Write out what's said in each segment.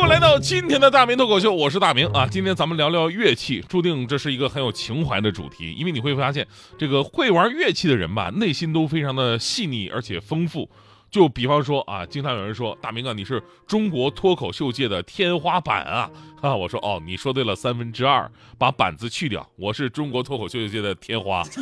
各位来到今天的大明脱口秀，我是大明啊。今天咱们聊聊乐器，注定这是一个很有情怀的主题，因为你会发现，这个会玩乐器的人吧，内心都非常的细腻而且丰富。就比方说啊，经常有人说大明啊，你是中国脱口秀界的天花板啊啊！我说哦，你说对了三分之二，把板子去掉，我是中国脱口秀界的天花。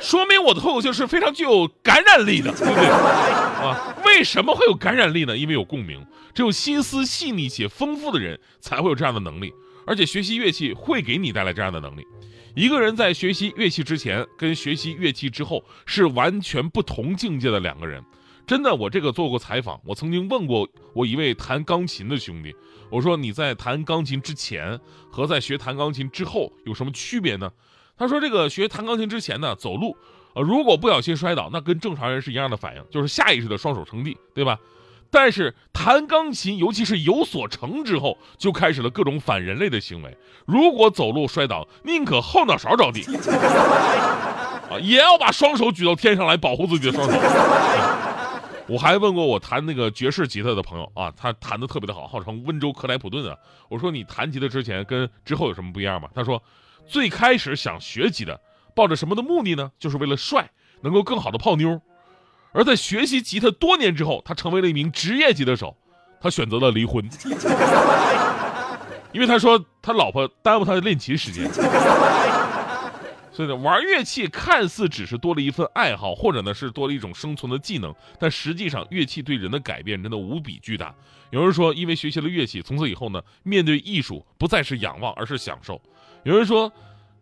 说明我的脱口秀是非常具有感染力的，对不对？啊，为什么会有感染力呢？因为有共鸣，只有心思细腻且丰富的人才会有这样的能力。而且学习乐器会给你带来这样的能力。一个人在学习乐器之前跟学习乐器之后是完全不同境界的两个人。真的，我这个做过采访，我曾经问过我一位弹钢琴的兄弟，我说你在弹钢琴之前和在学弹钢琴之后有什么区别呢？他说：“这个学弹钢琴之前呢，走路，呃，如果不小心摔倒，那跟正常人是一样的反应，就是下意识的双手撑地，对吧？但是弹钢琴，尤其是有所成之后，就开始了各种反人类的行为。如果走路摔倒，宁可后脑勺着地，啊，也要把双手举到天上来保护自己的双手。我还问过我弹那个爵士吉他的朋友啊，他弹的特别的好，号称温州克莱普顿啊。我说你弹吉他之前跟之后有什么不一样吗？他说。”最开始想学吉他，抱着什么的目的呢？就是为了帅，能够更好的泡妞。而在学习吉他多年之后，他成为了一名职业吉他手。他选择了离婚，因为他说他老婆耽误他的练琴时间。所以呢，玩乐器看似只是多了一份爱好，或者呢是多了一种生存的技能，但实际上乐器对人的改变真的无比巨大。有人说，因为学习了乐器，从此以后呢，面对艺术不再是仰望，而是享受。有人说，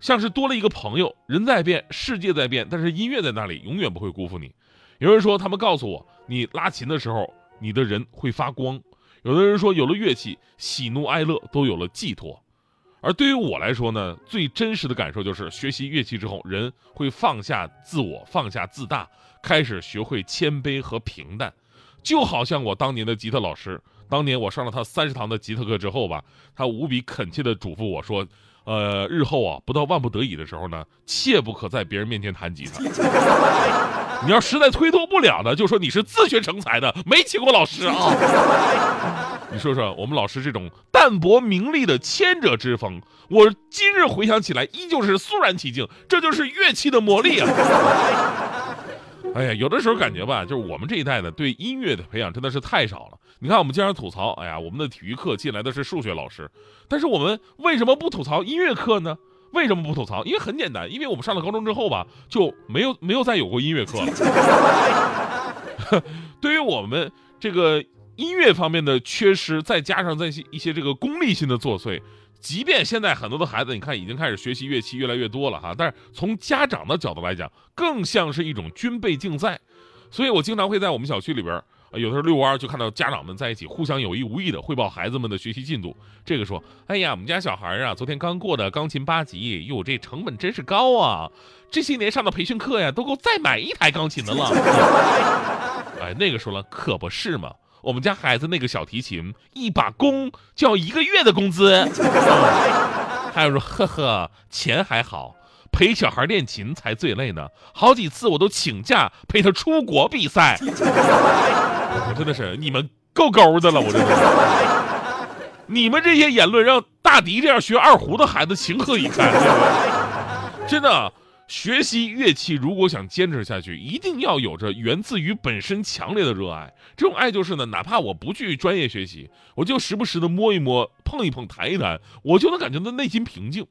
像是多了一个朋友，人在变，世界在变，但是音乐在那里，永远不会辜负你。有人说，他们告诉我，你拉琴的时候，你的人会发光。有的人说，有了乐器，喜怒哀乐都有了寄托。而对于我来说呢，最真实的感受就是学习乐器之后，人会放下自我，放下自大，开始学会谦卑和平淡。就好像我当年的吉他老师，当年我上了他三十堂的吉他课之后吧，他无比恳切地嘱咐我说。呃，日后啊，不到万不得已的时候呢，切不可在别人面前弹吉他。你要实在推脱不了的，就说你是自学成才的，没请过老师啊。你说说，我们老师这种淡泊名利的谦者之风，我今日回想起来，依旧是肃然起敬。这就是乐器的魔力啊。哎呀，有的时候感觉吧，就是我们这一代呢，对音乐的培养真的是太少了。你看，我们经常吐槽，哎呀，我们的体育课进来的是数学老师，但是我们为什么不吐槽音乐课呢？为什么不吐槽？因为很简单，因为我们上了高中之后吧，就没有没有再有过音乐课了。对于我们这个音乐方面的缺失，再加上在一些这个功利性的作祟。即便现在很多的孩子，你看已经开始学习乐器越来越多了哈，但是从家长的角度来讲，更像是一种军备竞赛。所以我经常会在我们小区里边，有的时候遛弯就看到家长们在一起互相有意无意的汇报孩子们的学习进度。这个说：“哎呀，我们家小孩啊，昨天刚过的钢琴八级，哟，这成本真是高啊！这些年上的培训课呀，都够再买一台钢琴的了。”哎，那个说了，可不是嘛。我们家孩子那个小提琴，一把弓就要一个月的工资。还有说，呵呵，钱还好，陪小孩练琴才最累呢。好几次我都请假陪他出国比赛。我真的是你们够勾的了，我真的。你们这些言论让大迪这样学二胡的孩子情何以堪？真的。学习乐器，如果想坚持下去，一定要有着源自于本身强烈的热爱。这种爱就是呢，哪怕我不去专业学习，我就时不时的摸一摸、碰一碰、弹一弹，我就能感觉到内心平静。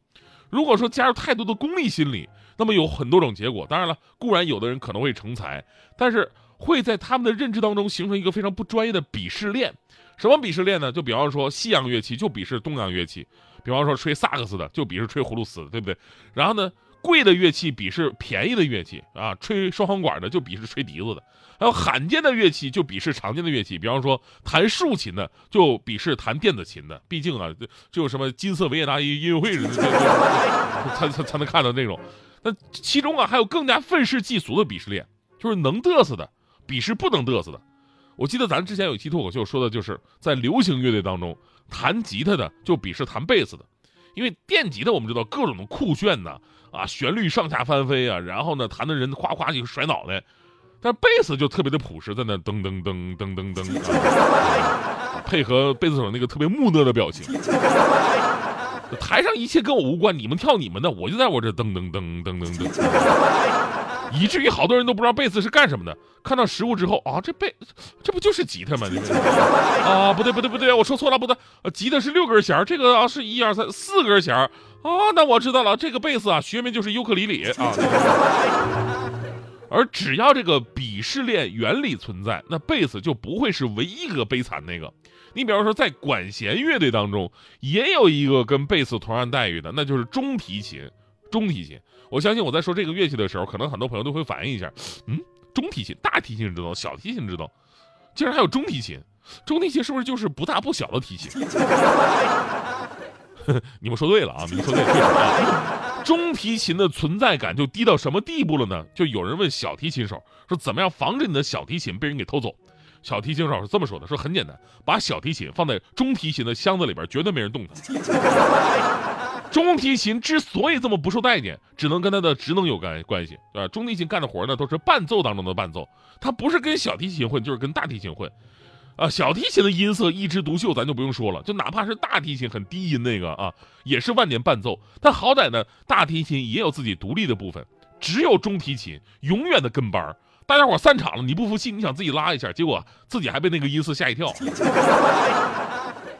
如果说加入太多的功利心理，那么有很多种结果。当然了，固然有的人可能会成才，但是会在他们的认知当中形成一个非常不专业的鄙视链。什么鄙视链呢？就比方说西洋乐器就鄙视东洋乐器，比方说吹萨克斯的就鄙视吹葫芦丝的，对不对？然后呢？贵的乐器鄙视便宜的乐器啊，吹双簧管的就鄙视吹笛子的，还有罕见的乐器就鄙视常见的乐器，比方说弹竖琴的就鄙视弹电子琴的，毕竟啊，就什么金色维也纳音乐会，才才才能看到那种。那其中啊还有更加愤世嫉俗的鄙视链，就是能嘚瑟的鄙视不能嘚瑟的。我记得咱之前有一期脱口秀说的就是在流行乐队当中，弹吉他的就鄙视弹贝斯的，因为电吉他我们知道各种的酷炫呐，啊旋律上下翻飞啊，然后呢弹的人夸夸就甩脑袋，但贝斯就特别的朴实，在那噔噔噔噔噔噔，配合贝斯手那个特别木讷的表情。台上一切跟我无关，你们跳你们的，我就在我这噔噔噔噔噔噔，以至于好多人都不知道贝斯是干什么的。看到实物之后啊，这贝这不就是吉他吗？啊，不对不对不对，我说错了，不对，吉他是六根弦，这个啊是一二三四根弦啊。那我知道了，这个贝斯啊学名就是尤克里里啊。而只要这个鄙视链原理存在，那贝斯就不会是唯一一个悲惨那个。你比方说，在管弦乐队当中，也有一个跟贝斯同样待遇的，那就是中提琴。中提琴，我相信我在说这个乐器的时候，可能很多朋友都会反应一下，嗯，中提琴、大提琴知道，小提琴知道，竟然还有中提琴。中提琴是不是就是不大不小的提琴？你们说对了啊，你们说对，了。中提琴的存在感就低到什么地步了呢？就有人问小提琴手说，怎么样防止你的小提琴被人给偷走？小提琴手是这么说的：“说很简单，把小提琴放在中提琴的箱子里边，绝对没人动它。中提琴之所以这么不受待见，只能跟它的职能有关关系，对吧？中提琴干的活呢，都是伴奏当中的伴奏，它不是跟小提琴混，就是跟大提琴混。啊，小提琴的音色一枝独秀，咱就不用说了，就哪怕是大提琴很低音那个啊，也是万年伴奏。但好歹呢，大提琴也有自己独立的部分，只有中提琴永远的跟班儿。”大家伙散场了，你不服气，你想自己拉一下，结果自己还被那个音色吓一跳。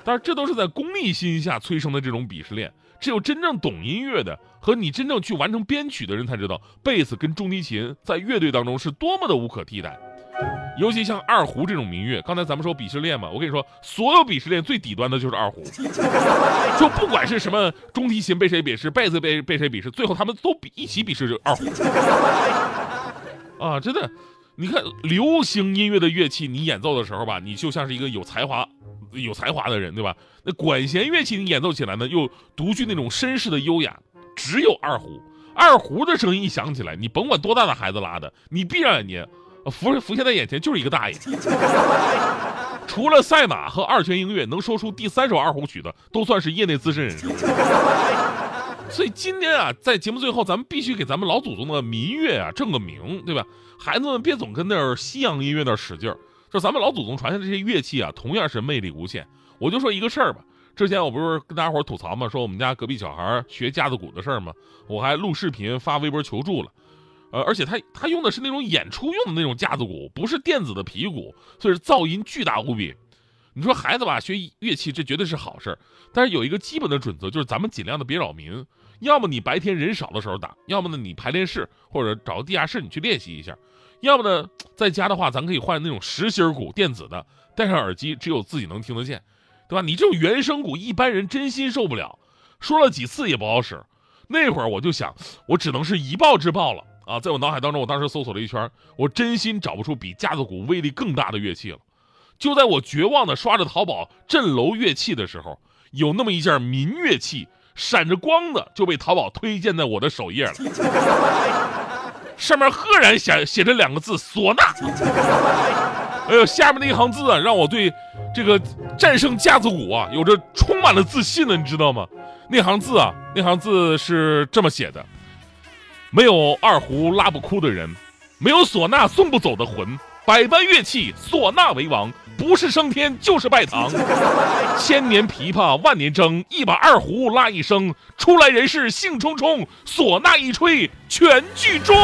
但是这都是在功利心下催生的这种鄙视链。只有真正懂音乐的和你真正去完成编曲的人才知道，贝斯跟中提琴在乐队当中是多么的无可替代。尤其像二胡这种民乐，刚才咱们说鄙视链嘛，我跟你说，所有鄙视链最底端的就是二胡。就不管是什么中提琴被谁鄙视，贝斯被被谁鄙视，最后他们都比一起鄙视这二胡。啊，真的，你看流行音乐的乐器，你演奏的时候吧，你就像是一个有才华、有才华的人，对吧？那管弦乐器你演奏起来呢，又独具那种绅士的优雅。只有二胡，二胡的声音一响起来，你甭管多大的孩子拉的，你闭上眼睛，浮浮现在眼前就是一个大爷。除了赛马和二泉映月，能说出第三首二胡曲的，都算是业内资深人士。所以今天啊，在节目最后，咱们必须给咱们老祖宗的民乐啊正个名，对吧？孩子们别总跟那儿西洋音乐那儿使劲儿。说咱们老祖宗传下的这些乐器啊，同样是魅力无限。我就说一个事儿吧，之前我不是跟大家伙儿吐槽嘛，说我们家隔壁小孩学架子鼓的事儿嘛，我还录视频发微博求助了。呃，而且他他用的是那种演出用的那种架子鼓，不是电子的皮鼓，所以噪音巨大无比。你说孩子吧，学乐器这绝对是好事儿，但是有一个基本的准则，就是咱们尽量的别扰民。要么你白天人少的时候打，要么呢你排练室或者找个地下室你去练习一下，要么呢在家的话，咱可以换那种实心鼓，电子的，戴上耳机只有自己能听得见，对吧？你这种原声鼓一般人真心受不了，说了几次也不好使。那会儿我就想，我只能是以暴制暴了啊！在我脑海当中，我当时搜索了一圈，我真心找不出比架子鼓威力更大的乐器了。就在我绝望的刷着淘宝镇楼乐器的时候，有那么一件民乐器。闪着光的就被淘宝推荐在我的首页了，上面赫然写写着两个字“唢呐”。哎呦，下面那一行字啊，让我对这个战胜架子鼓啊有着充满了自信了，你知道吗？那行字啊，那行字是这么写的：没有二胡拉不哭的人，没有唢呐送不走的魂。百般乐器，唢呐为王，不是升天就是拜堂。千年琵琶万年筝，一把二胡拉一声，出来人是兴冲冲，唢呐一吹全剧终。